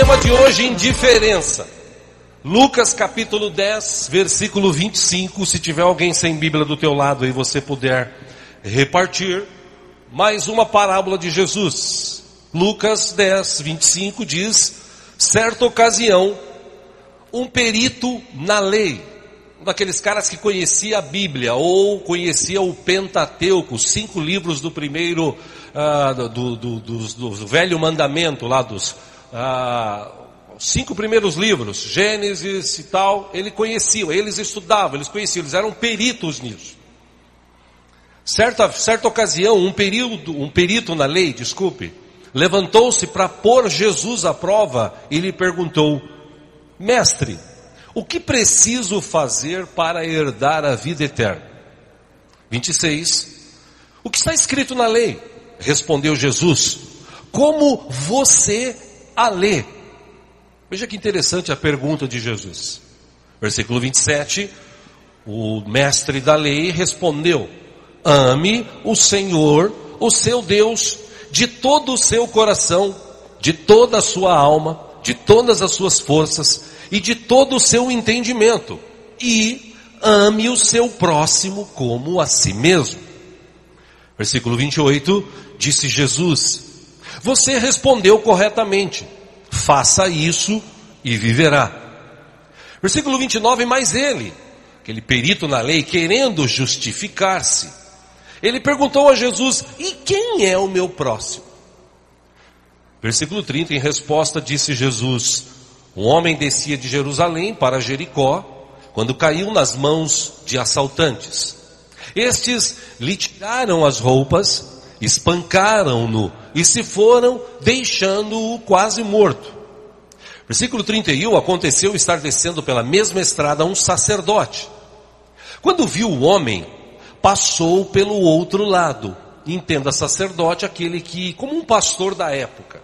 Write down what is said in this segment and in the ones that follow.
tema de hoje, indiferença. Lucas capítulo 10, versículo 25. Se tiver alguém sem Bíblia do teu lado aí, você puder repartir. Mais uma parábola de Jesus. Lucas 10, 25 diz: certa ocasião, um perito na lei, um daqueles caras que conhecia a Bíblia ou conhecia o Pentateuco, cinco livros do primeiro, ah, do, do, do, do, velho mandamento lá dos ah, cinco primeiros livros, Gênesis e tal, ele conhecia, eles estudavam, eles conheciam, eles eram peritos nisso. Certa, certa ocasião, um, período, um perito na lei, desculpe, levantou-se para pôr Jesus à prova e lhe perguntou: Mestre, o que preciso fazer para herdar a vida eterna? 26. O que está escrito na lei? Respondeu Jesus: Como você a lê? Veja que interessante a pergunta de Jesus. Versículo 27. O mestre da lei respondeu: Ame o Senhor, o seu Deus, de todo o seu coração, de toda a sua alma, de todas as suas forças e de todo o seu entendimento. E ame o seu próximo como a si mesmo. Versículo 28, disse Jesus: Você respondeu corretamente, faça isso e viverá. Versículo 29, mais ele, aquele perito na lei, querendo justificar-se, ele perguntou a Jesus: E quem é o meu próximo? Versículo 30, em resposta, disse Jesus: Um homem descia de Jerusalém para Jericó, quando caiu nas mãos de assaltantes. Estes lhe tiraram as roupas, espancaram-no e se foram, deixando-o quase morto. Versículo 31, aconteceu estar descendo pela mesma estrada um sacerdote. Quando viu o homem, passou pelo outro lado. Entenda sacerdote, aquele que, como um pastor da época.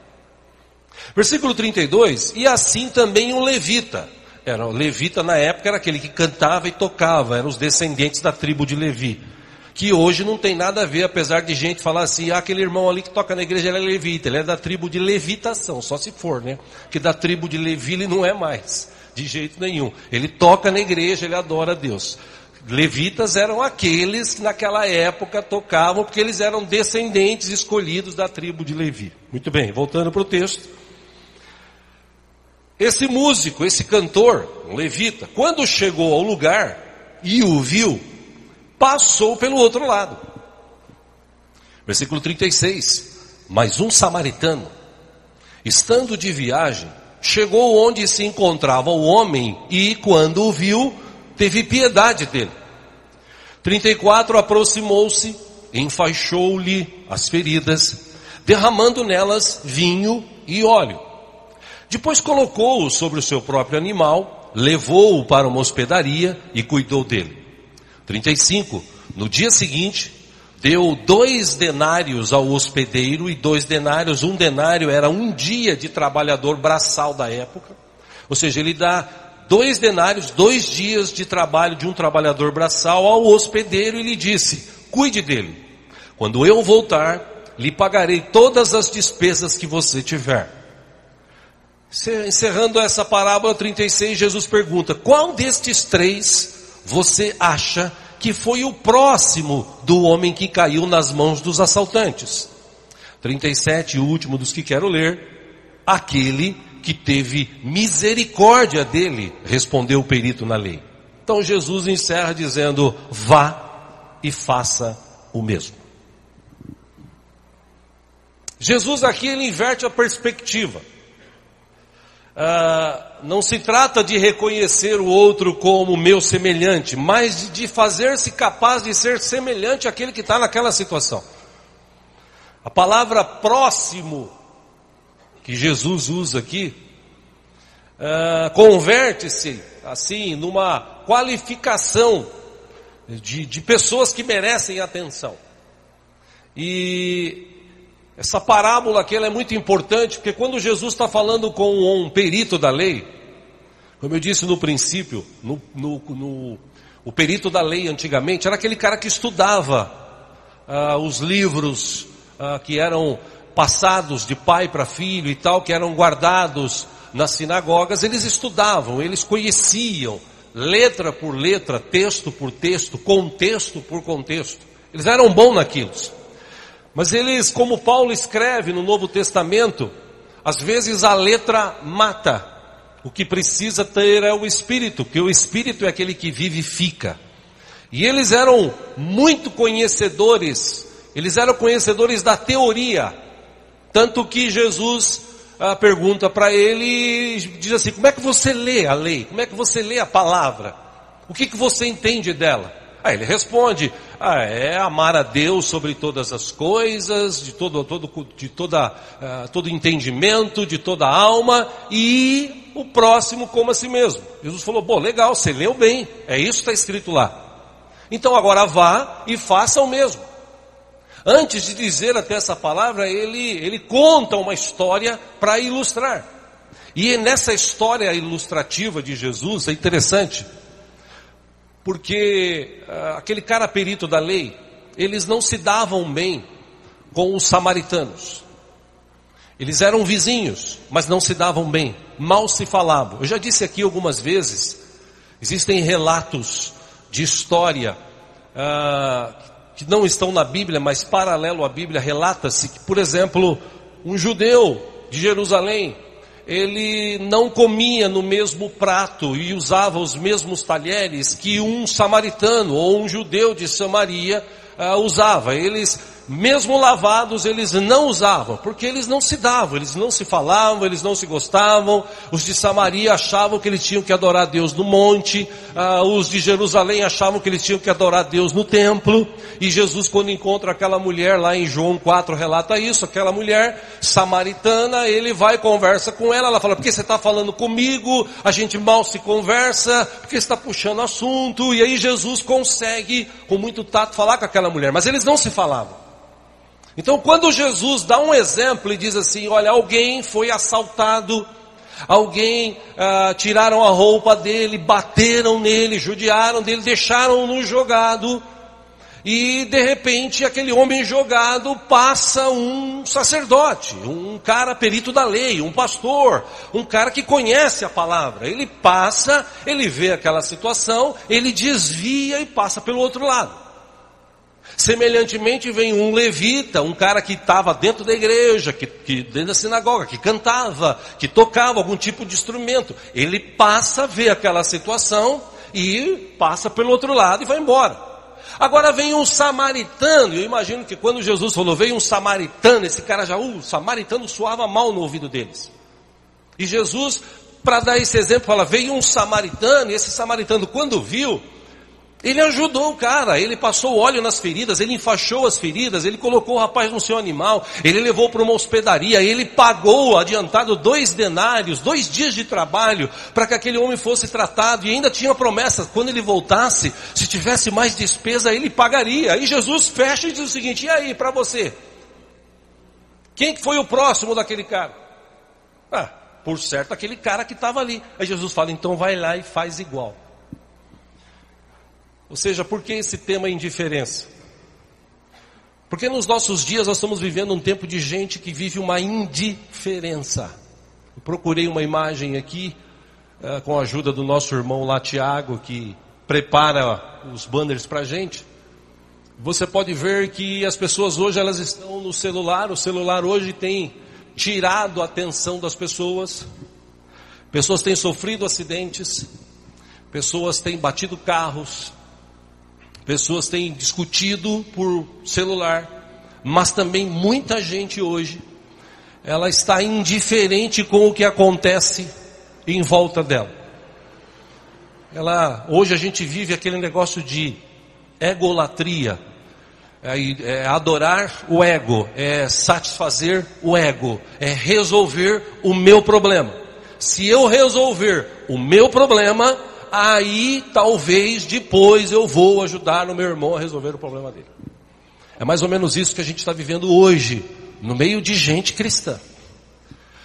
Versículo 32, e assim também um levita. Era, o levita na época era aquele que cantava e tocava, eram os descendentes da tribo de Levi. Que hoje não tem nada a ver, apesar de gente falar assim, ah, aquele irmão ali que toca na igreja, ele é levita, ele é da tribo de levitação, só se for, né? Que da tribo de Levi ele não é mais, de jeito nenhum. Ele toca na igreja, ele adora a Deus. Levitas eram aqueles que naquela época tocavam, porque eles eram descendentes escolhidos da tribo de Levi. Muito bem, voltando para o texto. Esse músico, esse cantor, um levita, quando chegou ao lugar e o viu, passou pelo outro lado. Versículo 36. Mas um samaritano, estando de viagem, chegou onde se encontrava o homem e, quando o viu, teve piedade dele. 34 aproximou-se, enfaixou-lhe as feridas, derramando nelas vinho e óleo. Depois colocou-o sobre o seu próprio animal, levou-o para uma hospedaria e cuidou dele. 35. No dia seguinte, deu dois denários ao hospedeiro e dois denários, um denário era um dia de trabalhador braçal da época. Ou seja, ele dá dois denários, dois dias de trabalho de um trabalhador braçal ao hospedeiro e lhe disse: Cuide dele. Quando eu voltar, lhe pagarei todas as despesas que você tiver. Encerrando essa parábola 36, Jesus pergunta: Qual destes três você acha que foi o próximo do homem que caiu nas mãos dos assaltantes? 37, o último dos que quero ler, aquele que teve misericórdia dele, respondeu o perito na lei. Então Jesus encerra dizendo: vá e faça o mesmo. Jesus aqui ele inverte a perspectiva. Ah, não se trata de reconhecer o outro como meu semelhante, mas de fazer-se capaz de ser semelhante àquele que está naquela situação. A palavra próximo que Jesus usa aqui, uh, converte-se, assim, numa qualificação de, de pessoas que merecem atenção. E essa parábola aqui é muito importante, porque quando Jesus está falando com um perito da lei, como eu disse no princípio, no, no, no o perito da lei antigamente era aquele cara que estudava uh, os livros uh, que eram passados de pai para filho e tal, que eram guardados nas sinagogas, eles estudavam, eles conheciam letra por letra, texto por texto, contexto por contexto. Eles eram bons naquilo. Mas eles, como Paulo escreve no Novo Testamento, às vezes a letra mata. O que precisa ter é o Espírito, que o Espírito é aquele que vivifica. E eles eram muito conhecedores, eles eram conhecedores da teoria. Tanto que Jesus ah, pergunta para ele diz assim: Como é que você lê a lei? Como é que você lê a palavra? O que, que você entende dela? Aí ele responde: ah, é amar a Deus sobre todas as coisas, de todo, todo, de toda, uh, todo entendimento, de toda alma e o próximo como a si mesmo. Jesus falou: bom, legal, você leu bem, é isso que está escrito lá. Então agora vá e faça o mesmo. Antes de dizer até essa palavra, ele, ele conta uma história para ilustrar. E nessa história ilustrativa de Jesus é interessante, porque uh, aquele cara perito da lei, eles não se davam bem com os samaritanos. Eles eram vizinhos, mas não se davam bem, mal se falavam. Eu já disse aqui algumas vezes, existem relatos de história uh, que não estão na Bíblia, mas paralelo à Bíblia, relata-se que, por exemplo, um judeu de Jerusalém, ele não comia no mesmo prato e usava os mesmos talheres que um samaritano ou um judeu de Samaria uh, usava. Eles mesmo lavados, eles não usavam, porque eles não se davam, eles não se falavam, eles não se gostavam. Os de Samaria achavam que eles tinham que adorar Deus no monte, ah, os de Jerusalém achavam que eles tinham que adorar Deus no templo. E Jesus, quando encontra aquela mulher lá em João 4, relata isso: aquela mulher samaritana, ele vai conversa com ela. Ela fala: Por que você está falando comigo? A gente mal se conversa, porque está puxando assunto. E aí Jesus consegue, com muito tato, falar com aquela mulher, mas eles não se falavam. Então, quando Jesus dá um exemplo e diz assim: olha, alguém foi assaltado, alguém ah, tiraram a roupa dele, bateram nele, judiaram dele, deixaram-no jogado, e de repente aquele homem jogado passa um sacerdote, um cara perito da lei, um pastor, um cara que conhece a palavra. Ele passa, ele vê aquela situação, ele desvia e passa pelo outro lado. Semelhantemente vem um levita, um cara que estava dentro da igreja, que, que, dentro da sinagoga, que cantava, que tocava algum tipo de instrumento. Ele passa, vê aquela situação e passa pelo outro lado e vai embora. Agora vem um samaritano, eu imagino que quando Jesus falou, veio um samaritano, esse cara já, uh, o samaritano soava mal no ouvido deles. E Jesus, para dar esse exemplo, fala, veio um samaritano, e esse samaritano quando viu, ele ajudou o cara, ele passou óleo nas feridas, ele enfaixou as feridas, ele colocou o rapaz no seu animal, ele levou para uma hospedaria, ele pagou adiantado dois denários, dois dias de trabalho, para que aquele homem fosse tratado, e ainda tinha promessa, quando ele voltasse, se tivesse mais despesa, ele pagaria. Aí Jesus fecha e diz o seguinte: e aí, para você? Quem foi o próximo daquele cara? Ah, por certo, aquele cara que estava ali. Aí Jesus fala: então vai lá e faz igual. Ou seja, por que esse tema indiferença? Porque nos nossos dias nós estamos vivendo um tempo de gente que vive uma indiferença. Eu procurei uma imagem aqui, uh, com a ajuda do nosso irmão lá, Tiago, que prepara os banners para a gente. Você pode ver que as pessoas hoje elas estão no celular, o celular hoje tem tirado a atenção das pessoas. Pessoas têm sofrido acidentes, pessoas têm batido carros, Pessoas têm discutido por celular, mas também muita gente hoje, ela está indiferente com o que acontece em volta dela. Ela, hoje a gente vive aquele negócio de egolatria, é, é adorar o ego, é satisfazer o ego, é resolver o meu problema. Se eu resolver o meu problema, aí talvez depois eu vou ajudar o meu irmão a resolver o problema dele. É mais ou menos isso que a gente está vivendo hoje, no meio de gente cristã.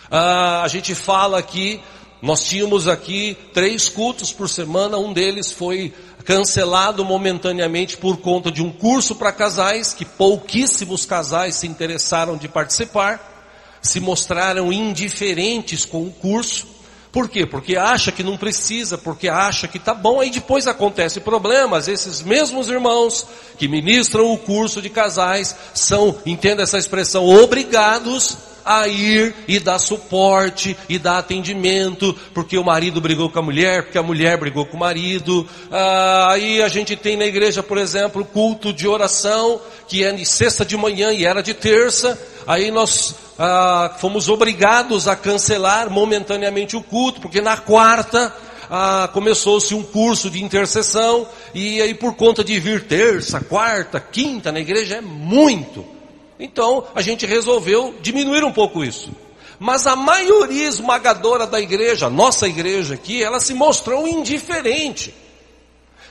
Ah, a gente fala aqui, nós tínhamos aqui três cultos por semana, um deles foi cancelado momentaneamente por conta de um curso para casais, que pouquíssimos casais se interessaram de participar, se mostraram indiferentes com o curso, Por quê? Porque acha que não precisa, porque acha que tá bom, aí depois acontece problemas. Esses mesmos irmãos que ministram o curso de casais são, entenda essa expressão, obrigados a ir e dar suporte e dar atendimento, porque o marido brigou com a mulher, porque a mulher brigou com o marido. Ah, aí a gente tem na igreja, por exemplo, culto de oração, que é de sexta de manhã e era de terça. Aí nós ah, fomos obrigados a cancelar momentaneamente o culto, porque na quarta ah, começou-se um curso de intercessão, e aí por conta de vir terça, quarta, quinta na igreja é muito. Então a gente resolveu diminuir um pouco isso. Mas a maioria esmagadora da igreja, nossa igreja aqui, ela se mostrou indiferente.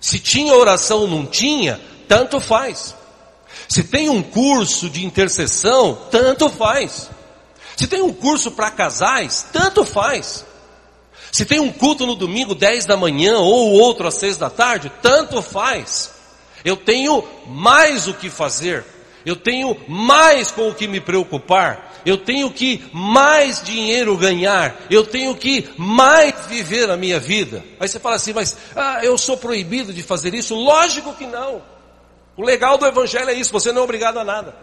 Se tinha oração ou não tinha, tanto faz. Se tem um curso de intercessão, tanto faz. Se tem um curso para casais, tanto faz. Se tem um culto no domingo 10 da manhã ou outro às 6 da tarde, tanto faz. Eu tenho mais o que fazer eu tenho mais com o que me preocupar, eu tenho que mais dinheiro ganhar, eu tenho que mais viver a minha vida. Aí você fala assim, mas ah, eu sou proibido de fazer isso? Lógico que não. O legal do Evangelho é isso, você não é obrigado a nada.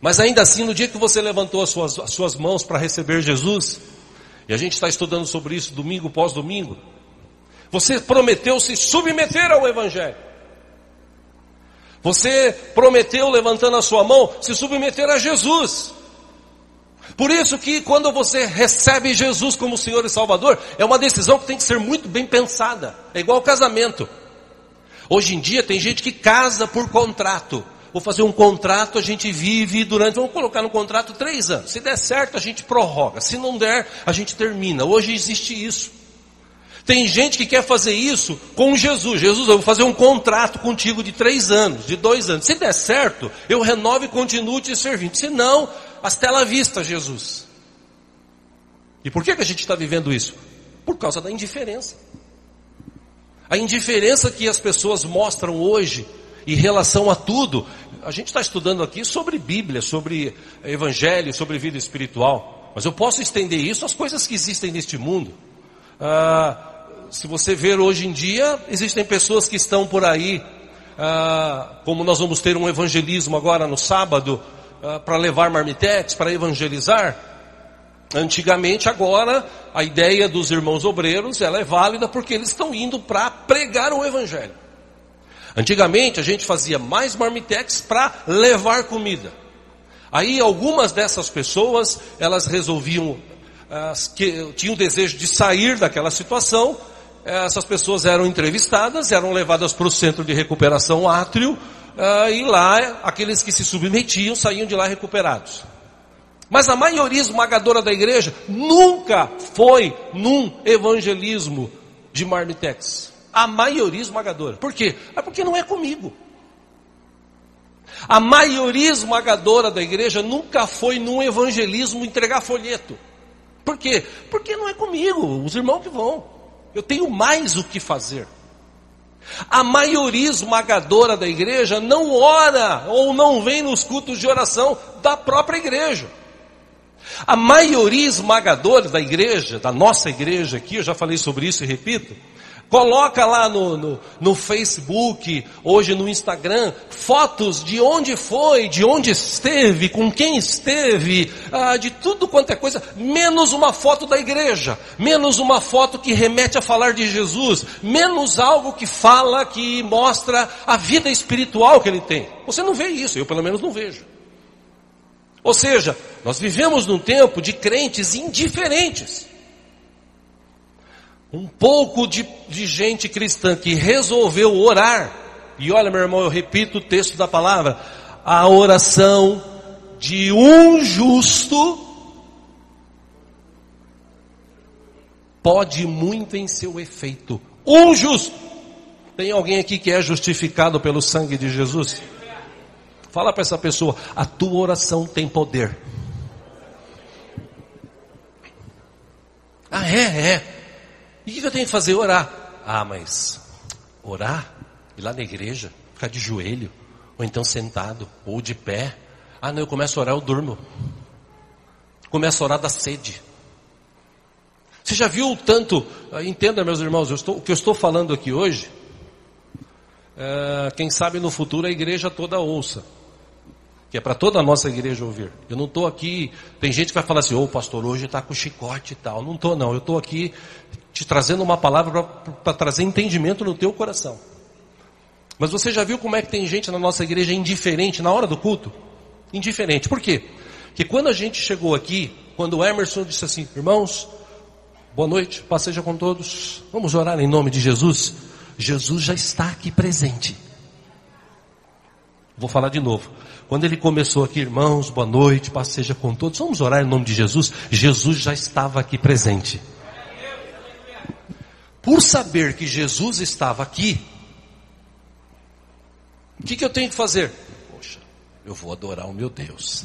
Mas ainda assim, no dia que você levantou as suas, as suas mãos para receber Jesus, e a gente está estudando sobre isso domingo pós domingo, você prometeu se submeter ao Evangelho. Você prometeu, levantando a sua mão, se submeter a Jesus. Por isso que quando você recebe Jesus como Senhor e Salvador, é uma decisão que tem que ser muito bem pensada. É igual ao casamento. Hoje em dia tem gente que casa por contrato. Vou fazer um contrato, a gente vive durante, vamos colocar no contrato três anos. Se der certo, a gente prorroga. Se não der, a gente termina. Hoje existe isso. Tem gente que quer fazer isso com Jesus. Jesus, eu vou fazer um contrato contigo de três anos, de dois anos. Se der certo, eu renovo e continuo te servindo. Se não, as tela vista, Jesus. E por que, que a gente está vivendo isso? Por causa da indiferença. A indiferença que as pessoas mostram hoje em relação a tudo. A gente está estudando aqui sobre Bíblia, sobre Evangelho, sobre vida espiritual. Mas eu posso estender isso às coisas que existem neste mundo. Ah, se você ver hoje em dia, existem pessoas que estão por aí, ah, como nós vamos ter um evangelismo agora no sábado, ah, para levar marmitex, para evangelizar. Antigamente, agora, a ideia dos irmãos obreiros, ela é válida porque eles estão indo para pregar o evangelho. Antigamente, a gente fazia mais marmitex para levar comida. Aí, algumas dessas pessoas, elas resolviam, ah, que tinham o desejo de sair daquela situação, essas pessoas eram entrevistadas, eram levadas para o centro de recuperação átrio, uh, e lá aqueles que se submetiam saíam de lá recuperados. Mas a maioria esmagadora da igreja nunca foi num evangelismo de marmitex. A maioria esmagadora. Por quê? É porque não é comigo. A maioria esmagadora da igreja nunca foi num evangelismo entregar folheto. Por quê? Porque não é comigo, os irmãos que vão. Eu tenho mais o que fazer. A maioria esmagadora da igreja não ora ou não vem nos cultos de oração da própria igreja. A maioria esmagadora da igreja, da nossa igreja aqui, eu já falei sobre isso e repito, Coloca lá no, no, no, Facebook, hoje no Instagram, fotos de onde foi, de onde esteve, com quem esteve, ah, de tudo quanto é coisa, menos uma foto da igreja, menos uma foto que remete a falar de Jesus, menos algo que fala, que mostra a vida espiritual que ele tem. Você não vê isso, eu pelo menos não vejo. Ou seja, nós vivemos num tempo de crentes indiferentes. Um pouco de, de gente cristã que resolveu orar. E olha, meu irmão, eu repito o texto da palavra. A oração de um justo pode muito em seu efeito. Um justo. Tem alguém aqui que é justificado pelo sangue de Jesus? Fala para essa pessoa, a tua oração tem poder. Ah, é, é. E o que eu tenho que fazer? Orar. Ah, mas orar? Ir lá na igreja? Ficar de joelho? Ou então sentado? Ou de pé? Ah, não, eu começo a orar, eu durmo. Começo a orar da sede. Você já viu o tanto, ah, entenda meus irmãos, estou, o que eu estou falando aqui hoje, é, quem sabe no futuro a igreja toda ouça. Que é para toda a nossa igreja ouvir. Eu não estou aqui, tem gente que vai falar assim, ô oh, pastor, hoje está com chicote e tal. Não estou não, eu estou aqui te trazendo uma palavra para trazer entendimento no teu coração. Mas você já viu como é que tem gente na nossa igreja indiferente na hora do culto? Indiferente. Por quê? Porque quando a gente chegou aqui, quando o Emerson disse assim, irmãos, boa noite, paz seja com todos, vamos orar em nome de Jesus. Jesus já está aqui presente. Vou falar de novo. Quando ele começou aqui, irmãos, boa noite, paz seja com todos, vamos orar em nome de Jesus. Jesus já estava aqui presente. Por saber que Jesus estava aqui, o que, que eu tenho que fazer? Poxa, eu vou adorar o meu Deus,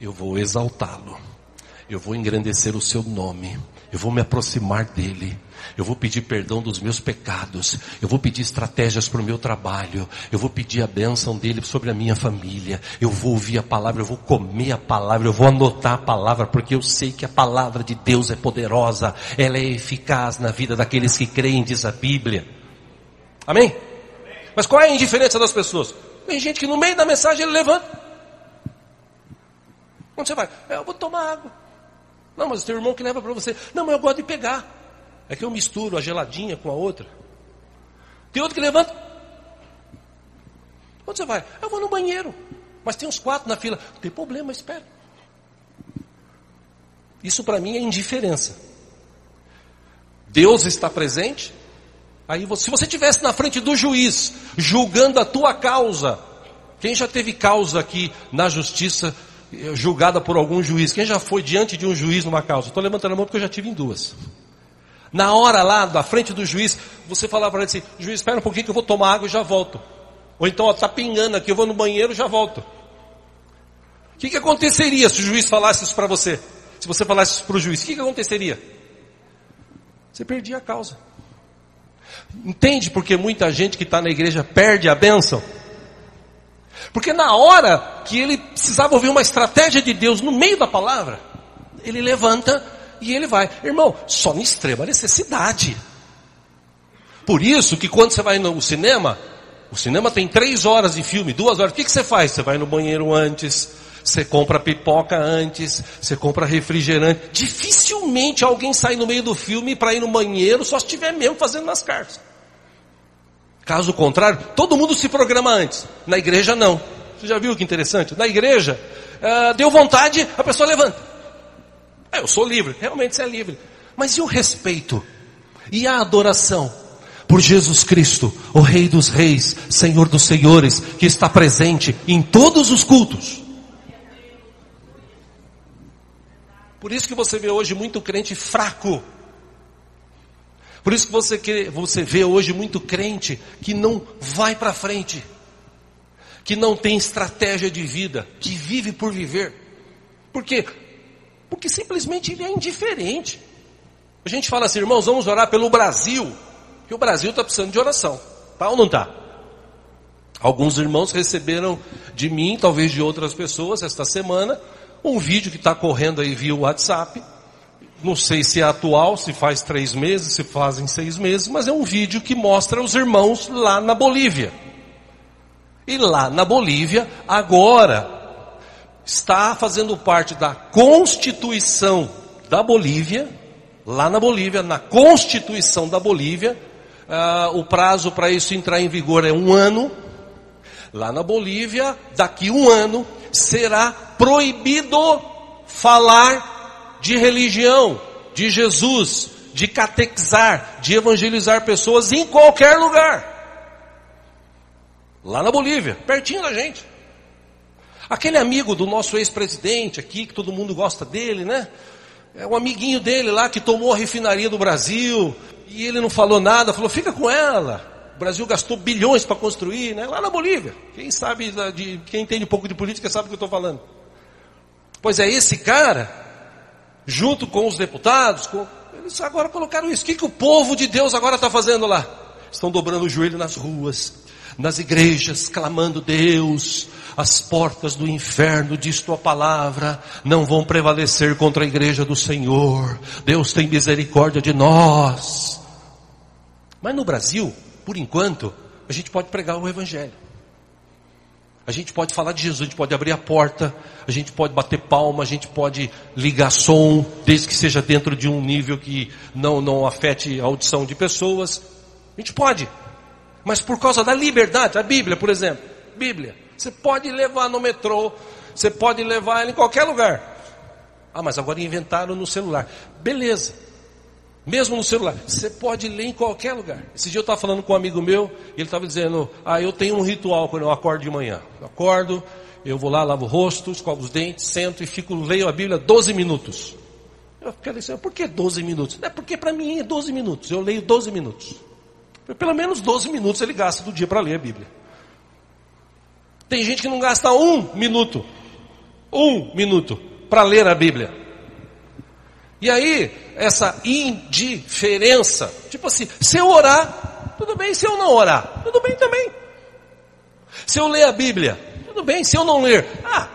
eu vou exaltá-lo, eu vou engrandecer o seu nome, eu vou me aproximar dele, eu vou pedir perdão dos meus pecados, eu vou pedir estratégias para o meu trabalho, eu vou pedir a bênção dele sobre a minha família, eu vou ouvir a palavra, eu vou comer a palavra, eu vou anotar a palavra, porque eu sei que a palavra de Deus é poderosa, ela é eficaz na vida daqueles que creem, diz a Bíblia. Amém? Mas qual é a indiferença das pessoas? Tem gente que no meio da mensagem ele levanta. Onde você vai? É, eu vou tomar água. Não, mas tem um irmão que leva para você. Não, mas eu gosto de pegar. É que eu misturo a geladinha com a outra. Tem outro que levanta. Onde você vai? Eu vou no banheiro. Mas tem uns quatro na fila. Não tem problema, espera. Isso para mim é indiferença. Deus está presente. Aí, se você estivesse na frente do juiz, julgando a tua causa, quem já teve causa aqui na justiça, eh, julgada por algum juiz? Quem já foi diante de um juiz numa causa? Estou levantando a mão porque eu já tive em duas. Na hora lá, da frente do juiz, você falava para ele assim, juiz, espera um pouquinho que eu vou tomar água e já volto. Ou então, está pingando aqui, eu vou no banheiro e já volto. O que, que aconteceria se o juiz falasse isso para você? Se você falasse isso para o juiz, o que, que aconteceria? Você perdia a causa. Entende porque muita gente que está na igreja perde a bênção? Porque na hora que ele precisava ouvir uma estratégia de Deus no meio da palavra, ele levanta e ele vai. Irmão, só em extrema necessidade. Por isso que quando você vai no cinema, o cinema tem três horas de filme, duas horas. O que, que você faz? Você vai no banheiro antes, você compra pipoca antes, você compra refrigerante. Dificilmente alguém sai no meio do filme para ir no banheiro só se estiver mesmo fazendo nas cartas. Caso contrário, todo mundo se programa antes. Na igreja não. Você já viu que interessante? Na igreja, uh, deu vontade, a pessoa levanta. É, eu sou livre, realmente você é livre. Mas e o respeito? E a adoração? Por Jesus Cristo, o Rei dos Reis, Senhor dos Senhores, que está presente em todos os cultos. Por isso que você vê hoje muito crente fraco. Por isso que você, você vê hoje muito crente que não vai para frente, que não tem estratégia de vida, que vive por viver. Por quê? Porque simplesmente ele é indiferente. A gente fala assim, irmãos, vamos orar pelo Brasil. Que o Brasil está precisando de oração. Tá ou não está? Alguns irmãos receberam de mim, talvez de outras pessoas, esta semana, um vídeo que está correndo aí via WhatsApp. Não sei se é atual, se faz três meses, se fazem seis meses, mas é um vídeo que mostra os irmãos lá na Bolívia. E lá na Bolívia, agora, está fazendo parte da Constituição da Bolívia, lá na Bolívia, na Constituição da Bolívia, uh, o prazo para isso entrar em vigor é um ano. Lá na Bolívia, daqui um ano, será proibido falar de religião, de Jesus, de catequizar, de evangelizar pessoas em qualquer lugar. Lá na Bolívia, pertinho da gente. Aquele amigo do nosso ex-presidente aqui, que todo mundo gosta dele, né? É um amiguinho dele lá que tomou a refinaria do Brasil e ele não falou nada, falou: fica com ela. O Brasil gastou bilhões para construir, né? Lá na Bolívia. Quem sabe, de, quem entende um pouco de política sabe o que eu estou falando. Pois é, esse cara, junto com os deputados, com, eles agora colocaram isso. O que, que o povo de Deus agora está fazendo lá? Estão dobrando o joelho nas ruas, nas igrejas, clamando Deus, as portas do inferno, diz tua palavra, não vão prevalecer contra a igreja do Senhor. Deus tem misericórdia de nós. Mas no Brasil, por enquanto, a gente pode pregar o Evangelho. A gente pode falar de Jesus, a gente pode abrir a porta, a gente pode bater palma, a gente pode ligar som, desde que seja dentro de um nível que não, não afete a audição de pessoas. A gente pode. Mas por causa da liberdade, a Bíblia, por exemplo, Bíblia, você pode levar no metrô, você pode levar ela em qualquer lugar. Ah, mas agora inventaram no celular. Beleza. Mesmo no celular, você pode ler em qualquer lugar. Esse dia eu estava falando com um amigo meu, e ele estava dizendo: Ah, eu tenho um ritual quando eu acordo de manhã. Eu acordo, eu vou lá, lavo o rosto, escovo os dentes, sento e fico, leio a Bíblia 12 minutos. Eu fiquei assim, por que 12 minutos? É porque para mim é 12 minutos, eu leio 12 minutos. Pelo menos 12 minutos ele gasta do dia para ler a Bíblia. Tem gente que não gasta um minuto, um minuto, para ler a Bíblia. E aí, essa indiferença, tipo assim, se eu orar, tudo bem, se eu não orar, tudo bem também. Se eu ler a Bíblia, tudo bem, se eu não ler, ah,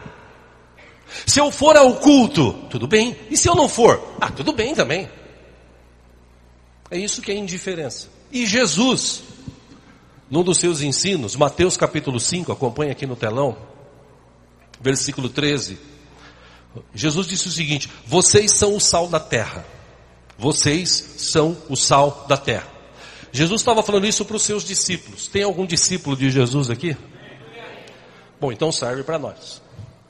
se eu for ao culto, tudo bem, e se eu não for, ah, tudo bem também. É isso que é indiferença. E Jesus, num dos seus ensinos, Mateus capítulo 5, acompanha aqui no telão, versículo 13, Jesus disse o seguinte: vocês são o sal da terra. Vocês são o sal da terra. Jesus estava falando isso para os seus discípulos. Tem algum discípulo de Jesus aqui? Bom, então serve para nós.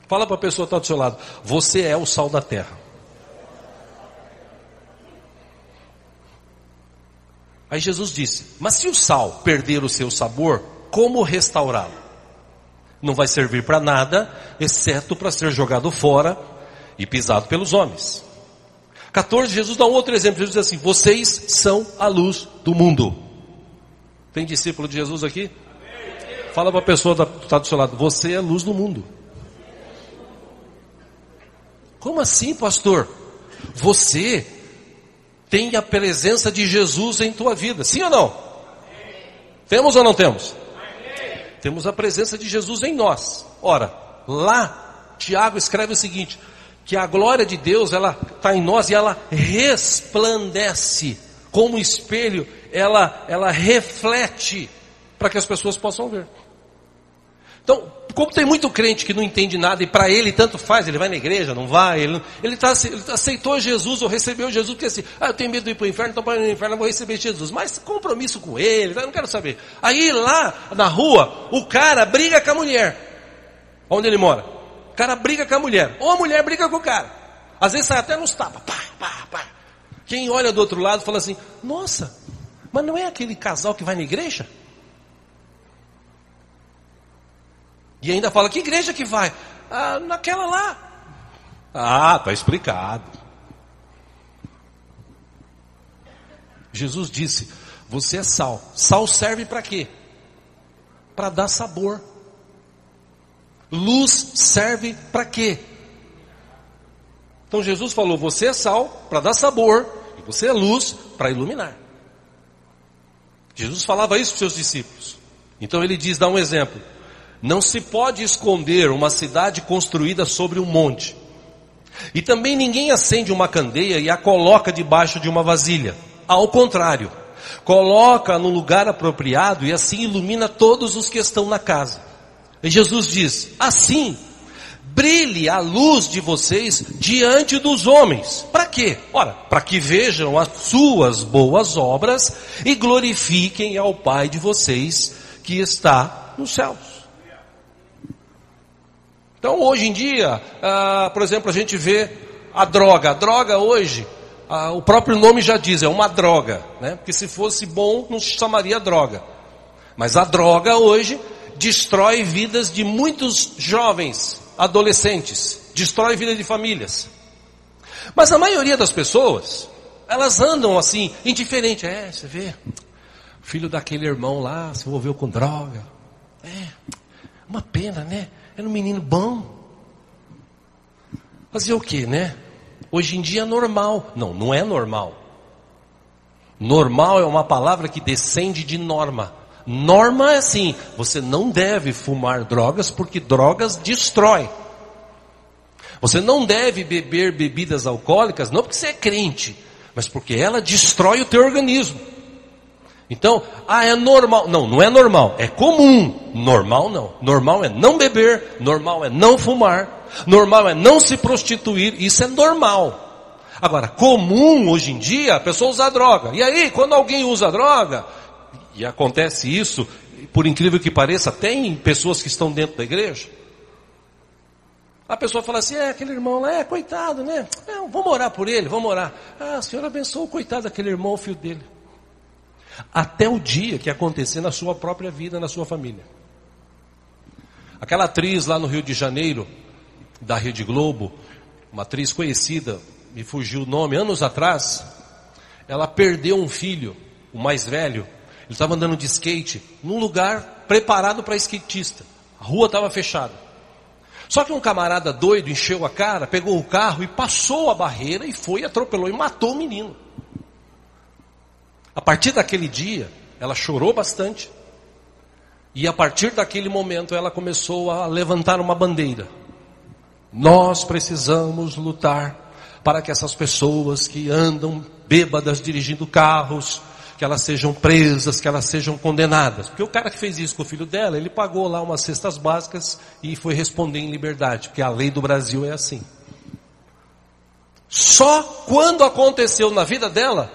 Fala para a pessoa que está do seu lado: você é o sal da terra. Aí Jesus disse: Mas se o sal perder o seu sabor, como restaurá-lo? Não vai servir para nada, exceto para ser jogado fora e pisado pelos homens. 14, Jesus dá um outro exemplo. Jesus diz assim: Vocês são a luz do mundo. Tem discípulo de Jesus aqui? Fala para a pessoa que está do seu lado: Você é a luz do mundo. Como assim, pastor? Você tem a presença de Jesus em tua vida, sim ou não? Temos ou não temos? Temos a presença de Jesus em nós. Ora, lá, Tiago escreve o seguinte: que a glória de Deus ela está em nós e ela resplandece como espelho, ela ela reflete para que as pessoas possam ver. Então, como tem muito crente que não entende nada e para ele tanto faz, ele vai na igreja, não vai, ele, ele, tá, ele aceitou Jesus ou recebeu Jesus, porque assim, ah, eu tenho medo de ir para o inferno, então para no inferno eu vou receber Jesus. Mas compromisso com ele, eu não quero saber. Aí lá na rua, o cara briga com a mulher, onde ele mora cara briga com a mulher, ou a mulher briga com o cara. Às vezes sai até nos tapas, pá, pá, pá. Quem olha do outro lado fala assim: Nossa, mas não é aquele casal que vai na igreja? E ainda fala: Que igreja que vai? Ah, naquela lá. Ah, está explicado. Jesus disse: Você é sal. Sal serve para quê? Para dar sabor. Luz serve para quê? Então Jesus falou: você é sal para dar sabor, e você é luz para iluminar. Jesus falava isso para os seus discípulos. Então ele diz: dá um exemplo. Não se pode esconder uma cidade construída sobre um monte. E também ninguém acende uma candeia e a coloca debaixo de uma vasilha. Ao contrário, coloca no lugar apropriado e assim ilumina todos os que estão na casa. E Jesus diz: assim, brilhe a luz de vocês diante dos homens. Para quê? Ora, para que vejam as suas boas obras e glorifiquem ao Pai de vocês que está nos céus. Então, hoje em dia, ah, por exemplo, a gente vê a droga. A droga hoje, ah, o próprio nome já diz, é uma droga, né? Porque se fosse bom, não se chamaria droga. Mas a droga hoje destrói vidas de muitos jovens, adolescentes, destrói vida de famílias. Mas a maioria das pessoas, elas andam assim, indiferente. É, você vê, filho daquele irmão lá se envolveu com droga. É, uma pena, né? Era um menino bom. Fazer o que, né? Hoje em dia é normal. Não, não é normal. Normal é uma palavra que descende de norma. Norma é assim: você não deve fumar drogas porque drogas destrói. Você não deve beber bebidas alcoólicas não porque você é crente, mas porque ela destrói o teu organismo. Então, ah, é normal. Não, não é normal, é comum. Normal não. Normal é não beber, normal é não fumar, normal é não se prostituir, isso é normal. Agora, comum hoje em dia a pessoa usar droga. E aí, quando alguém usa droga, e acontece isso, por incrível que pareça, tem pessoas que estão dentro da igreja. A pessoa fala assim, é, aquele irmão lá, é, coitado, né? É, vamos orar por ele, vamos orar. Ah, o Senhor abençoe o coitado daquele irmão, o filho dele. Até o dia que acontecer na sua própria vida, na sua família. Aquela atriz lá no Rio de Janeiro, da Rede Globo, uma atriz conhecida, me fugiu o nome, anos atrás, ela perdeu um filho, o mais velho, ele estava andando de skate num lugar preparado para skatista. A rua estava fechada. Só que um camarada doido encheu a cara, pegou o carro e passou a barreira e foi, atropelou e matou o menino. A partir daquele dia, ela chorou bastante. E a partir daquele momento, ela começou a levantar uma bandeira. Nós precisamos lutar para que essas pessoas que andam bêbadas dirigindo carros, que elas sejam presas, que elas sejam condenadas. Porque o cara que fez isso com o filho dela, ele pagou lá umas cestas básicas e foi responder em liberdade, porque a lei do Brasil é assim. Só quando aconteceu na vida dela,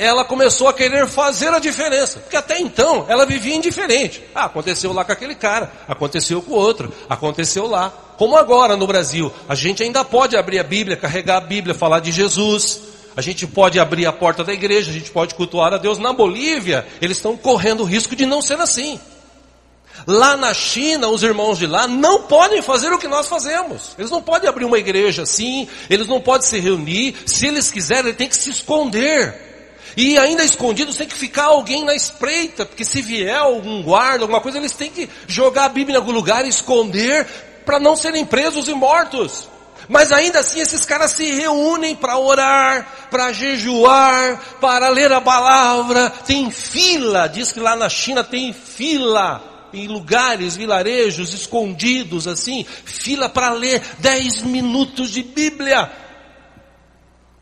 ela começou a querer fazer a diferença. Porque até então ela vivia indiferente. Ah, aconteceu lá com aquele cara, aconteceu com o outro, aconteceu lá. Como agora no Brasil, a gente ainda pode abrir a Bíblia, carregar a Bíblia, falar de Jesus. A gente pode abrir a porta da igreja, a gente pode cultuar a Deus. Na Bolívia, eles estão correndo o risco de não ser assim. Lá na China, os irmãos de lá não podem fazer o que nós fazemos. Eles não podem abrir uma igreja assim, eles não podem se reunir. Se eles quiserem, eles têm que se esconder. E ainda escondidos tem que ficar alguém na espreita, porque se vier algum guarda, alguma coisa, eles têm que jogar a Bíblia em algum lugar, esconder, para não serem presos e mortos. Mas ainda assim esses caras se reúnem para orar, para jejuar, para ler a palavra. Tem fila, diz que lá na China tem fila em lugares, vilarejos escondidos assim, fila para ler dez minutos de Bíblia.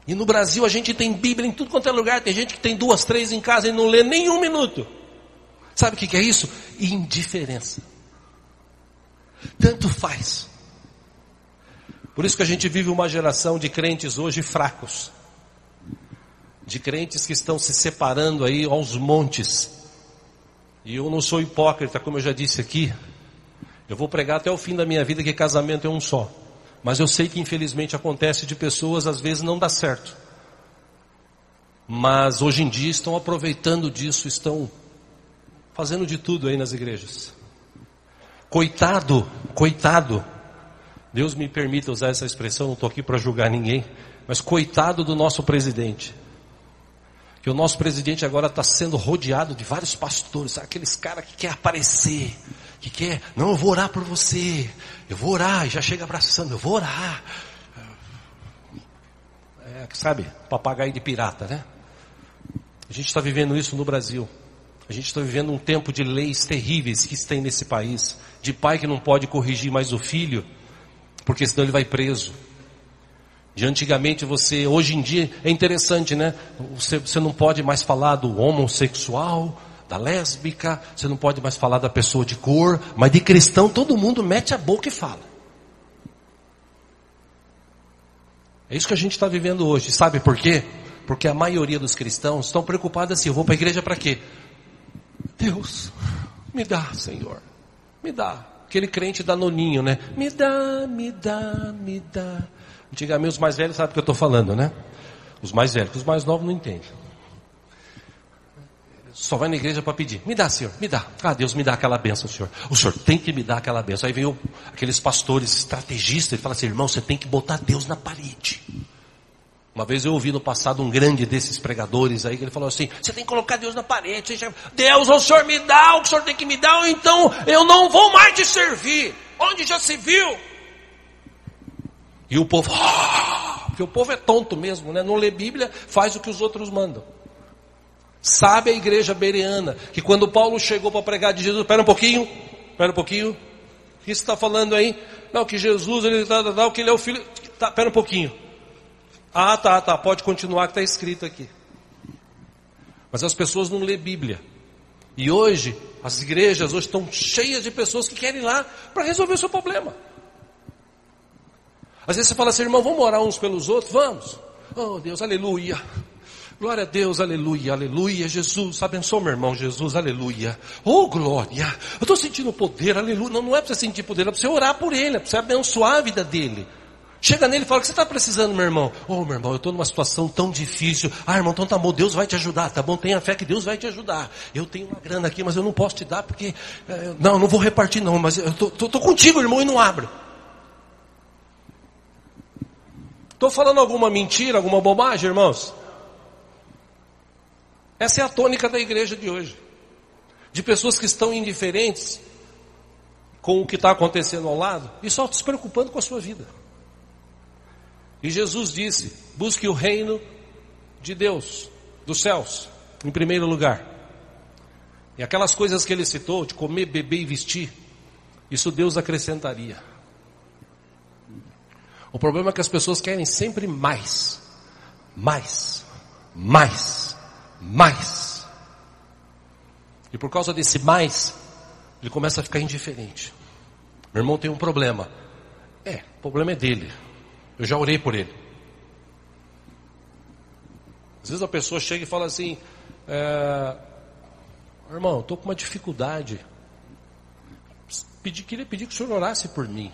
E no Brasil a gente tem Bíblia em tudo quanto é lugar, tem gente que tem duas, três em casa e não lê nem um minuto. Sabe o que é isso? Indiferença. Tanto faz. Por isso que a gente vive uma geração de crentes hoje fracos. De crentes que estão se separando aí aos montes. E eu não sou hipócrita, como eu já disse aqui. Eu vou pregar até o fim da minha vida que casamento é um só. Mas eu sei que infelizmente acontece de pessoas às vezes não dá certo. Mas hoje em dia estão aproveitando disso, estão fazendo de tudo aí nas igrejas. Coitado, coitado Deus me permita usar essa expressão, não estou aqui para julgar ninguém, mas coitado do nosso presidente. Que o nosso presidente agora está sendo rodeado de vários pastores, aqueles caras que quer aparecer, que quer, não, eu vou orar por você, eu vou orar, e já chega abraçando, eu vou orar. É, sabe, papagaio de pirata, né? A gente está vivendo isso no Brasil. A gente está vivendo um tempo de leis terríveis que tem nesse país, de pai que não pode corrigir mais o filho, porque senão ele vai preso. De antigamente você, hoje em dia, é interessante, né? Você, você não pode mais falar do homossexual, da lésbica, você não pode mais falar da pessoa de cor, mas de cristão todo mundo mete a boca e fala. É isso que a gente está vivendo hoje. Sabe por quê? Porque a maioria dos cristãos estão preocupados assim: eu vou para a igreja para quê? Deus, me dá, Senhor, me dá aquele crente danoninho, né? Me dá, me dá, me dá. Antigamente os mais velhos sabem o que eu estou falando, né? Os mais velhos, os mais novos não entendem. Só vai na igreja para pedir. Me dá, Senhor, me dá. Ah, Deus me dá aquela benção, Senhor. O Senhor tem que me dar aquela benção. Aí vem o, aqueles pastores estrategistas e fala assim, irmão, você tem que botar Deus na parede. Uma vez eu ouvi no passado um grande desses pregadores aí, que ele falou assim, você tem que colocar Deus na parede. Deus, o Senhor me dá o que o Senhor tem que me dar, ou então eu não vou mais te servir. Onde já se viu? E o povo, ah, porque o povo é tonto mesmo, né? Não lê Bíblia, faz o que os outros mandam. Sabe a igreja bereana que quando Paulo chegou para pregar de Jesus, espera um pouquinho, espera um pouquinho, o que está falando aí? Não, que Jesus, ele tá, tá, tá, que ele é o filho. Tá, um pouquinho. Ah, tá, tá, pode continuar que está escrito aqui. Mas as pessoas não lê Bíblia. E hoje, as igrejas hoje estão cheias de pessoas que querem ir lá para resolver o seu problema. Às vezes você fala assim, irmão, vamos orar uns pelos outros? Vamos. Oh Deus, aleluia. Glória a Deus, aleluia, aleluia. Jesus, abençoa meu irmão, Jesus, aleluia. Oh, glória. Eu estou sentindo poder, aleluia. Não, não é para você sentir poder, é para você orar por ele, é para você abençoar a vida dele. Chega nele e fala, o que você está precisando, meu irmão? Oh, meu irmão, eu estou numa situação tão difícil. Ah, irmão, então tá bom, Deus vai te ajudar, tá bom? Tenha fé que Deus vai te ajudar. Eu tenho uma grana aqui, mas eu não posso te dar porque... Eh, não, não vou repartir não, mas eu estou contigo, irmão, e não abro. Estou falando alguma mentira, alguma bobagem, irmãos? Essa é a tônica da igreja de hoje. De pessoas que estão indiferentes com o que está acontecendo ao lado e só se preocupando com a sua vida. E Jesus disse: busque o reino de Deus, dos céus, em primeiro lugar. E aquelas coisas que ele citou, de comer, beber e vestir, isso Deus acrescentaria. O problema é que as pessoas querem sempre mais, mais, mais, mais. E por causa desse mais, ele começa a ficar indiferente. Meu irmão tem um problema. É, o problema é dele. Eu já orei por ele. Às vezes a pessoa chega e fala assim: é, Irmão, estou com uma dificuldade. Pedi, queria pedir que o senhor orasse por mim.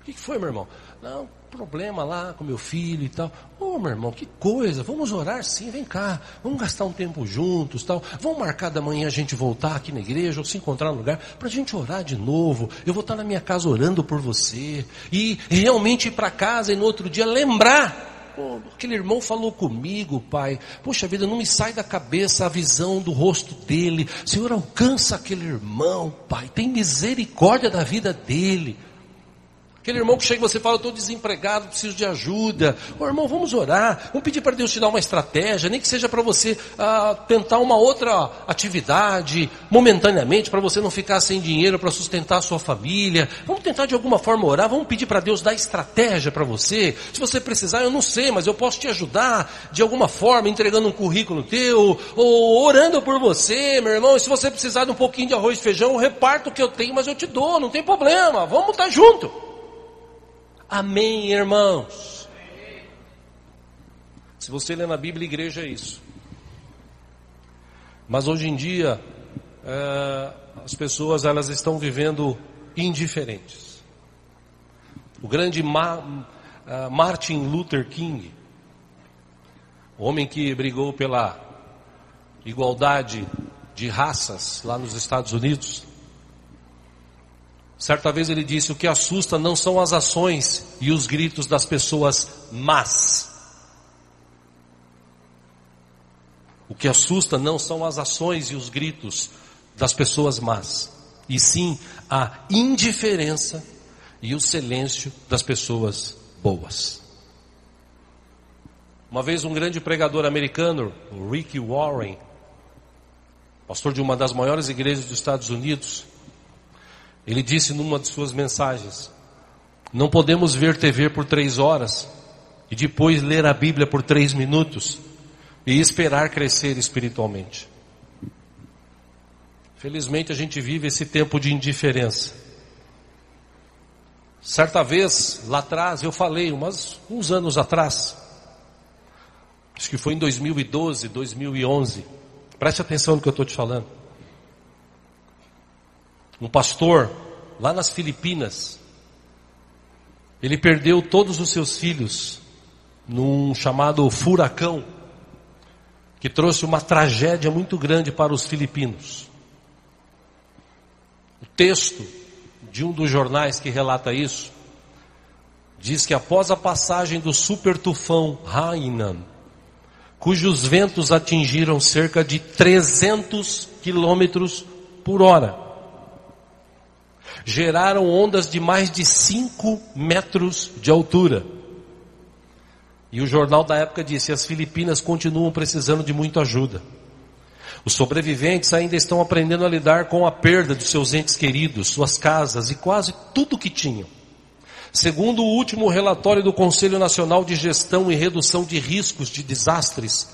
O que, foi, meu irmão? Não, problema lá com meu filho e tal. Ô oh, meu irmão, que coisa, vamos orar sim, vem cá, vamos gastar um tempo juntos tal. Vamos marcar da manhã a gente voltar aqui na igreja ou se encontrar no lugar para a gente orar de novo. Eu vou estar na minha casa orando por você. E realmente ir para casa e no outro dia lembrar. Pô, aquele irmão falou comigo, pai. Poxa vida, não me sai da cabeça a visão do rosto dele. Senhor, alcança aquele irmão, pai. Tem misericórdia da vida dele. Aquele irmão que chega e você fala, estou desempregado, preciso de ajuda. Ô irmão, vamos orar, vamos pedir para Deus te dar uma estratégia, nem que seja para você ah, tentar uma outra atividade, momentaneamente, para você não ficar sem dinheiro para sustentar a sua família. Vamos tentar de alguma forma orar, vamos pedir para Deus dar estratégia para você. Se você precisar, eu não sei, mas eu posso te ajudar de alguma forma, entregando um currículo teu, ou orando por você, meu irmão. E se você precisar de um pouquinho de arroz e feijão, eu reparto o que eu tenho, mas eu te dou, não tem problema, vamos estar junto. Amém, irmãos? Se você lê na Bíblia, igreja é isso. Mas hoje em dia, é, as pessoas elas estão vivendo indiferentes. O grande Ma, é, Martin Luther King, o homem que brigou pela igualdade de raças lá nos Estados Unidos, Certa vez ele disse: O que assusta não são as ações e os gritos das pessoas más. O que assusta não são as ações e os gritos das pessoas más, e sim a indiferença e o silêncio das pessoas boas. Uma vez um grande pregador americano, Rick Warren, pastor de uma das maiores igrejas dos Estados Unidos, ele disse numa de suas mensagens: Não podemos ver TV por três horas e depois ler a Bíblia por três minutos e esperar crescer espiritualmente. Felizmente a gente vive esse tempo de indiferença. Certa vez, lá atrás, eu falei, umas, uns anos atrás, acho que foi em 2012, 2011, preste atenção no que eu estou te falando. Um pastor, lá nas Filipinas, ele perdeu todos os seus filhos num chamado furacão, que trouxe uma tragédia muito grande para os filipinos. O texto de um dos jornais que relata isso diz que após a passagem do super tufão Hainan, cujos ventos atingiram cerca de 300 quilômetros por hora, geraram ondas de mais de 5 metros de altura. E o jornal da época disse: as Filipinas continuam precisando de muita ajuda. Os sobreviventes ainda estão aprendendo a lidar com a perda de seus entes queridos, suas casas e quase tudo que tinham. Segundo o último relatório do Conselho Nacional de Gestão e Redução de Riscos de Desastres,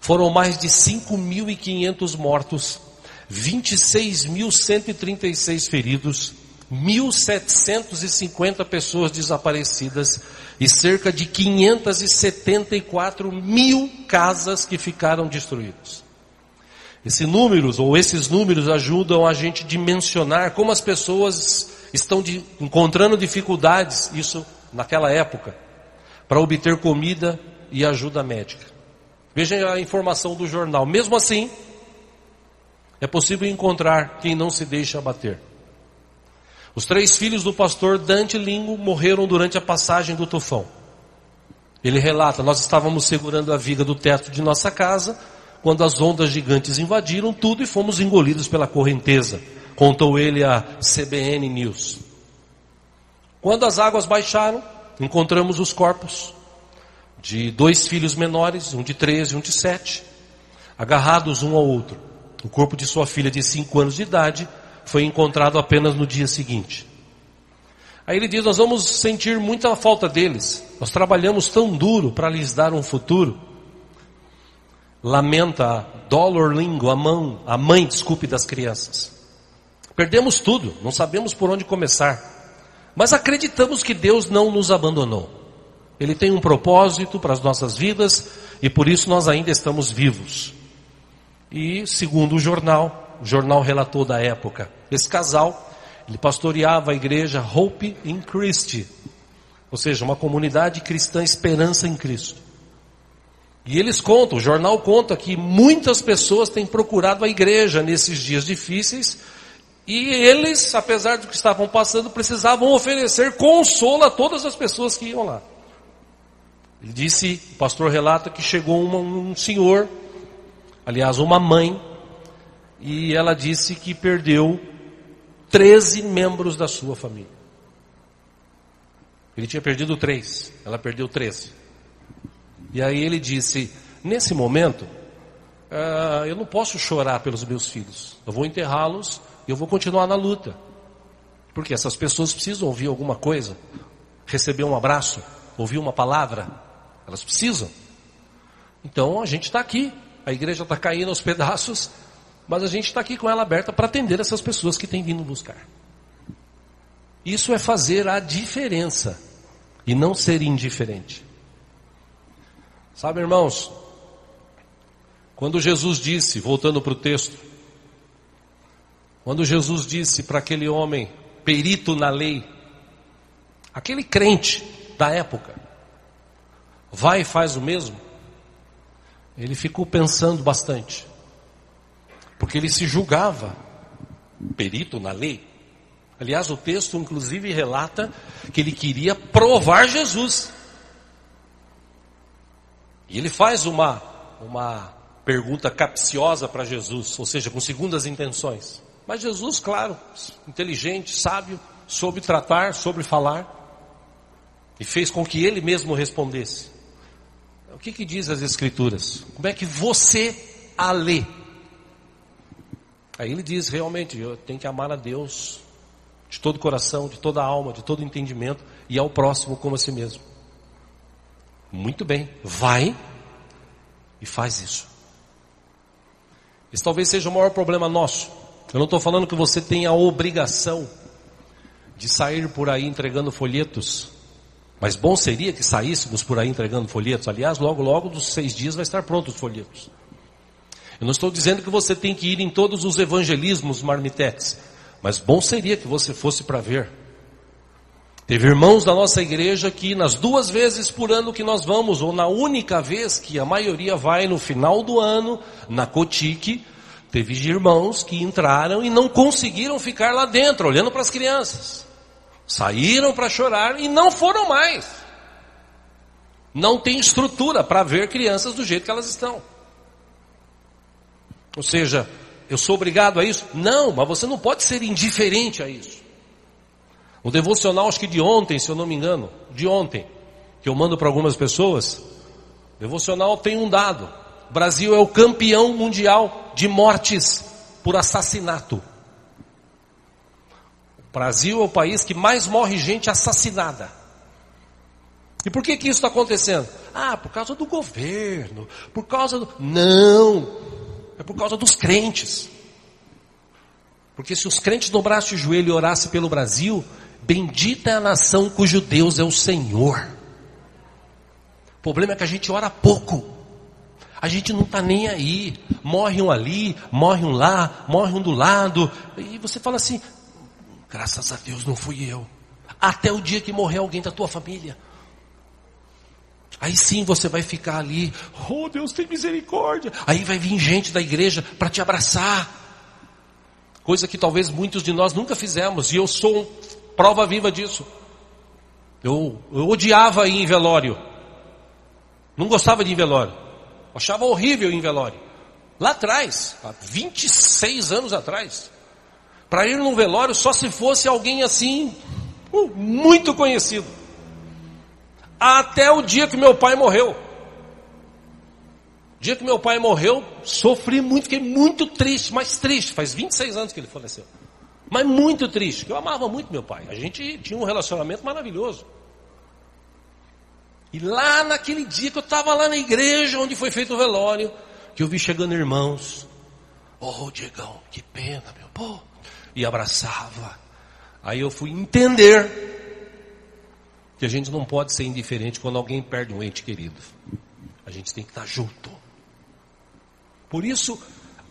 foram mais de 5.500 mortos, 26.136 feridos, 1.750 pessoas desaparecidas e cerca de 574 mil casas que ficaram destruídas. Esses números, ou esses números, ajudam a gente dimensionar como as pessoas estão de, encontrando dificuldades, isso naquela época, para obter comida e ajuda médica. Vejam a informação do jornal. Mesmo assim, é possível encontrar quem não se deixa abater. Os três filhos do pastor Dante Lingo morreram durante a passagem do tufão. Ele relata: Nós estávamos segurando a viga do teto de nossa casa quando as ondas gigantes invadiram tudo e fomos engolidos pela correnteza, contou ele à CBN News. Quando as águas baixaram, encontramos os corpos de dois filhos menores, um de 13 e um de 7, agarrados um ao outro. O corpo de sua filha de 5 anos de idade foi encontrado apenas no dia seguinte. Aí ele diz: Nós vamos sentir muita falta deles. Nós trabalhamos tão duro para lhes dar um futuro lamenta Dollar Lingo, a mão, a mãe, desculpe, das crianças. Perdemos tudo, não sabemos por onde começar. Mas acreditamos que Deus não nos abandonou. Ele tem um propósito para as nossas vidas e por isso nós ainda estamos vivos. E segundo o jornal, o jornal relatou da época, esse casal, ele pastoreava a igreja Hope in Christ, ou seja, uma comunidade cristã esperança em Cristo. E eles contam, o jornal conta que muitas pessoas têm procurado a igreja nesses dias difíceis e eles, apesar do que estavam passando, precisavam oferecer consolo a todas as pessoas que iam lá. Ele disse, o pastor relata que chegou uma, um senhor, aliás, uma mãe, e ela disse que perdeu 13 membros da sua família. Ele tinha perdido três, ela perdeu 13. E aí ele disse: Nesse momento, uh, eu não posso chorar pelos meus filhos. Eu vou enterrá-los e eu vou continuar na luta. Porque essas pessoas precisam ouvir alguma coisa, receber um abraço, ouvir uma palavra. Elas precisam. Então a gente está aqui. A igreja está caindo aos pedaços, mas a gente está aqui com ela aberta para atender essas pessoas que têm vindo buscar. Isso é fazer a diferença e não ser indiferente. Sabe, irmãos, quando Jesus disse, voltando para o texto, quando Jesus disse para aquele homem, perito na lei, aquele crente da época, vai e faz o mesmo, ele ficou pensando bastante, porque ele se julgava perito na lei. Aliás, o texto inclusive relata que ele queria provar Jesus. E ele faz uma, uma pergunta capciosa para Jesus, ou seja, com segundas intenções. Mas Jesus, claro, inteligente, sábio, soube tratar, soube falar, e fez com que ele mesmo respondesse. O que, que diz as Escrituras? Como é que você a lê? Aí ele diz: realmente, eu tenho que amar a Deus de todo o coração, de toda a alma, de todo o entendimento, e ao próximo como a si mesmo. Muito bem, vai e faz isso. Esse talvez seja o maior problema nosso. Eu não estou falando que você tem a obrigação de sair por aí entregando folhetos. Mas bom seria que saíssemos por aí entregando folhetos. Aliás, logo, logo, dos seis dias vai estar pronto os folhetos. Eu não estou dizendo que você tem que ir em todos os evangelismos marmitetes. Mas bom seria que você fosse para ver Teve irmãos da nossa igreja que nas duas vezes por ano que nós vamos, ou na única vez que a maioria vai no final do ano, na Cotique, teve irmãos que entraram e não conseguiram ficar lá dentro, olhando para as crianças. Saíram para chorar e não foram mais. Não tem estrutura para ver crianças do jeito que elas estão. Ou seja, eu sou obrigado a isso? Não, mas você não pode ser indiferente a isso. O devocional, acho que de ontem, se eu não me engano, de ontem, que eu mando para algumas pessoas. Devocional tem um dado: o Brasil é o campeão mundial de mortes por assassinato. Brasil é o país que mais morre gente assassinada. E por que que isso está acontecendo? Ah, por causa do governo, por causa do... Não, é por causa dos crentes. Porque se os crentes dobrassem o joelho e orassem pelo Brasil, bendita é a nação cujo Deus é o Senhor. O problema é que a gente ora pouco. A gente não está nem aí. Morre um ali, morre um lá, morre um do lado. E você fala assim: graças a Deus não fui eu. Até o dia que morrer alguém da tua família. Aí sim você vai ficar ali, oh Deus tem misericórdia. Aí vai vir gente da igreja para te abraçar. Coisa que talvez muitos de nós nunca fizemos, e eu sou prova viva disso. Eu, eu odiava ir em velório. Não gostava de ir em velório. Achava horrível ir em velório. Lá atrás, há 26 anos atrás. Para ir num velório só se fosse alguém assim, muito conhecido até o dia que meu pai morreu. O dia que meu pai morreu, sofri muito, fiquei muito triste, mas triste. Faz 26 anos que ele faleceu. Mas muito triste, eu amava muito meu pai. A gente tinha um relacionamento maravilhoso. E lá naquele dia que eu estava lá na igreja onde foi feito o velório, que eu vi chegando irmãos. Oh, Diegão, que pena, meu. Pô. E abraçava. Aí eu fui entender que a gente não pode ser indiferente quando alguém perde um ente querido. A gente tem que estar junto. Por isso,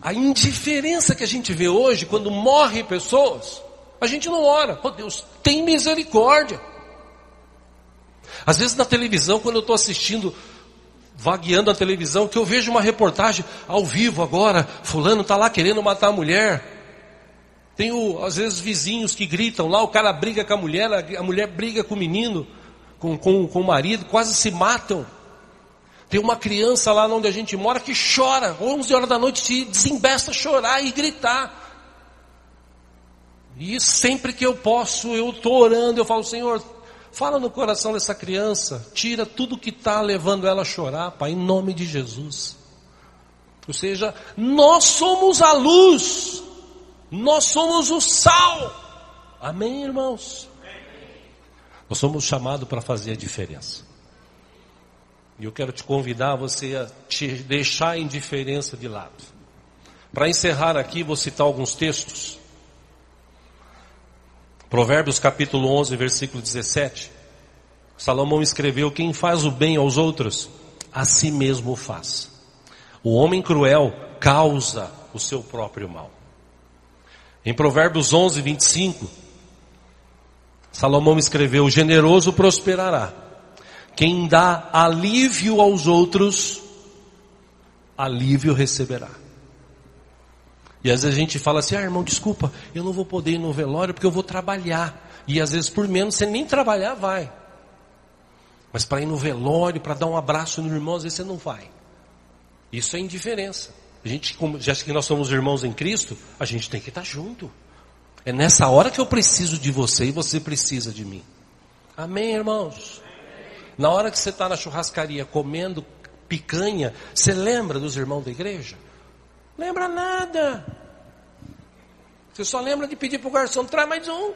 a indiferença que a gente vê hoje, quando morre pessoas, a gente não ora. Oh Deus, tem misericórdia. Às vezes na televisão, quando eu estou assistindo, vagueando a televisão, que eu vejo uma reportagem ao vivo agora, fulano está lá querendo matar a mulher. Tenho, às vezes, vizinhos que gritam lá, o cara briga com a mulher, a mulher briga com o menino, com, com, com o marido, quase se matam. Tem uma criança lá onde a gente mora que chora, 11 horas da noite se desembesta chorar e gritar. E sempre que eu posso, eu estou orando, eu falo, Senhor, fala no coração dessa criança, tira tudo que está levando ela a chorar, Pai, em nome de Jesus. Ou seja, nós somos a luz nós somos o sal. Amém, irmãos? Nós somos chamados para fazer a diferença. E eu quero te convidar você a te deixar a indiferença de lado. Para encerrar aqui, vou citar alguns textos. Provérbios capítulo 11, versículo 17. Salomão escreveu: Quem faz o bem aos outros, a si mesmo faz. O homem cruel causa o seu próprio mal. Em Provérbios 11, 25, Salomão escreveu: Generoso prosperará. Quem dá alívio aos outros, alívio receberá. E às vezes a gente fala assim: ah, irmão, desculpa, eu não vou poder ir no velório porque eu vou trabalhar. E às vezes por menos você nem trabalhar vai. Mas para ir no velório, para dar um abraço no irmão, às vezes você não vai. Isso é indiferença. A gente, já que nós somos irmãos em Cristo, a gente tem que estar junto. É nessa hora que eu preciso de você e você precisa de mim. Amém, irmãos? Na hora que você está na churrascaria comendo picanha, você lembra dos irmãos da igreja? Lembra nada. Você só lembra de pedir para o garçom, traz mais um.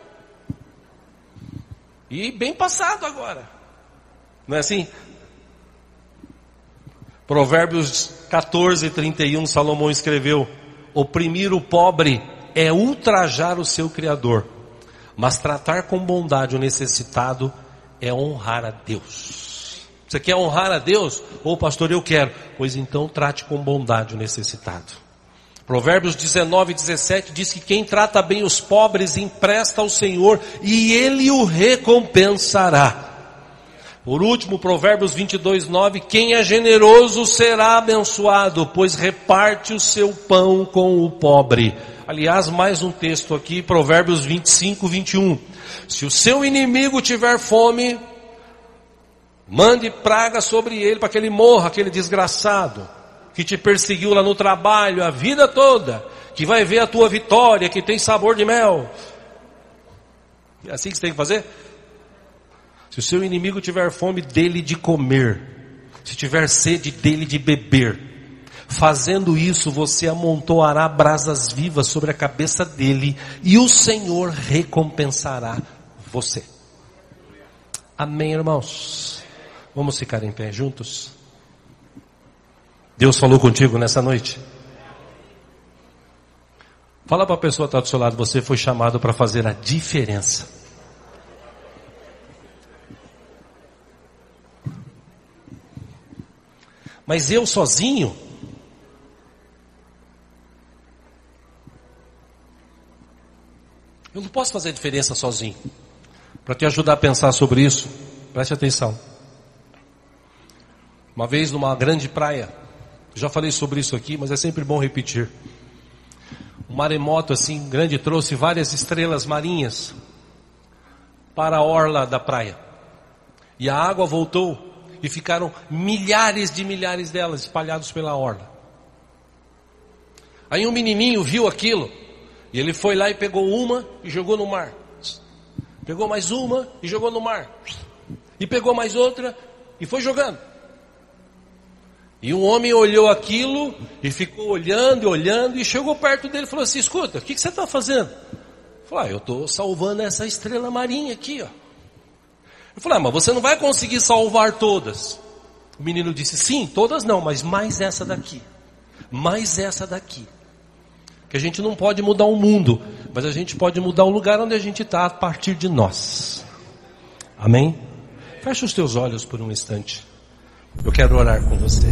E bem passado agora. Não é assim? Provérbios 14, 31, Salomão escreveu: Oprimir o pobre é ultrajar o seu Criador, mas tratar com bondade o necessitado é honrar a Deus. Você quer honrar a Deus? Ou, pastor, eu quero. Pois então trate com bondade o necessitado. Provérbios 19, 17 diz que quem trata bem os pobres empresta ao Senhor e Ele o recompensará. Por último, Provérbios 22, 9: Quem é generoso será abençoado, pois reparte o seu pão com o pobre. Aliás, mais um texto aqui, Provérbios 25, 21. Se o seu inimigo tiver fome, mande praga sobre ele para que ele morra, aquele desgraçado que te perseguiu lá no trabalho a vida toda, que vai ver a tua vitória, que tem sabor de mel. É assim que você tem que fazer? Se o seu inimigo tiver fome, dele de comer. Se tiver sede, dele de beber. Fazendo isso, você amontoará brasas vivas sobre a cabeça dele e o Senhor recompensará você. Amém, irmãos? Vamos ficar em pé juntos? Deus falou contigo nessa noite? Fala para a pessoa que está do seu lado, você foi chamado para fazer a diferença. Mas eu sozinho, eu não posso fazer diferença sozinho. Para te ajudar a pensar sobre isso, preste atenção. Uma vez numa grande praia, já falei sobre isso aqui, mas é sempre bom repetir. Um maremoto assim grande trouxe várias estrelas marinhas para a orla da praia. E a água voltou e ficaram milhares de milhares delas espalhados pela orla. Aí um menininho viu aquilo e ele foi lá e pegou uma e jogou no mar. Pegou mais uma e jogou no mar. E pegou mais outra e foi jogando. E um homem olhou aquilo e ficou olhando e olhando e chegou perto dele e falou assim: Escuta, o que, que você está fazendo? Falou: ah, Eu estou salvando essa estrela marinha aqui, ó. Eu falei, ah, mas você não vai conseguir salvar todas. O menino disse, sim, todas não, mas mais essa daqui. Mais essa daqui. Que a gente não pode mudar o mundo, mas a gente pode mudar o lugar onde a gente está a partir de nós. Amém? Feche os teus olhos por um instante. Eu quero orar com você.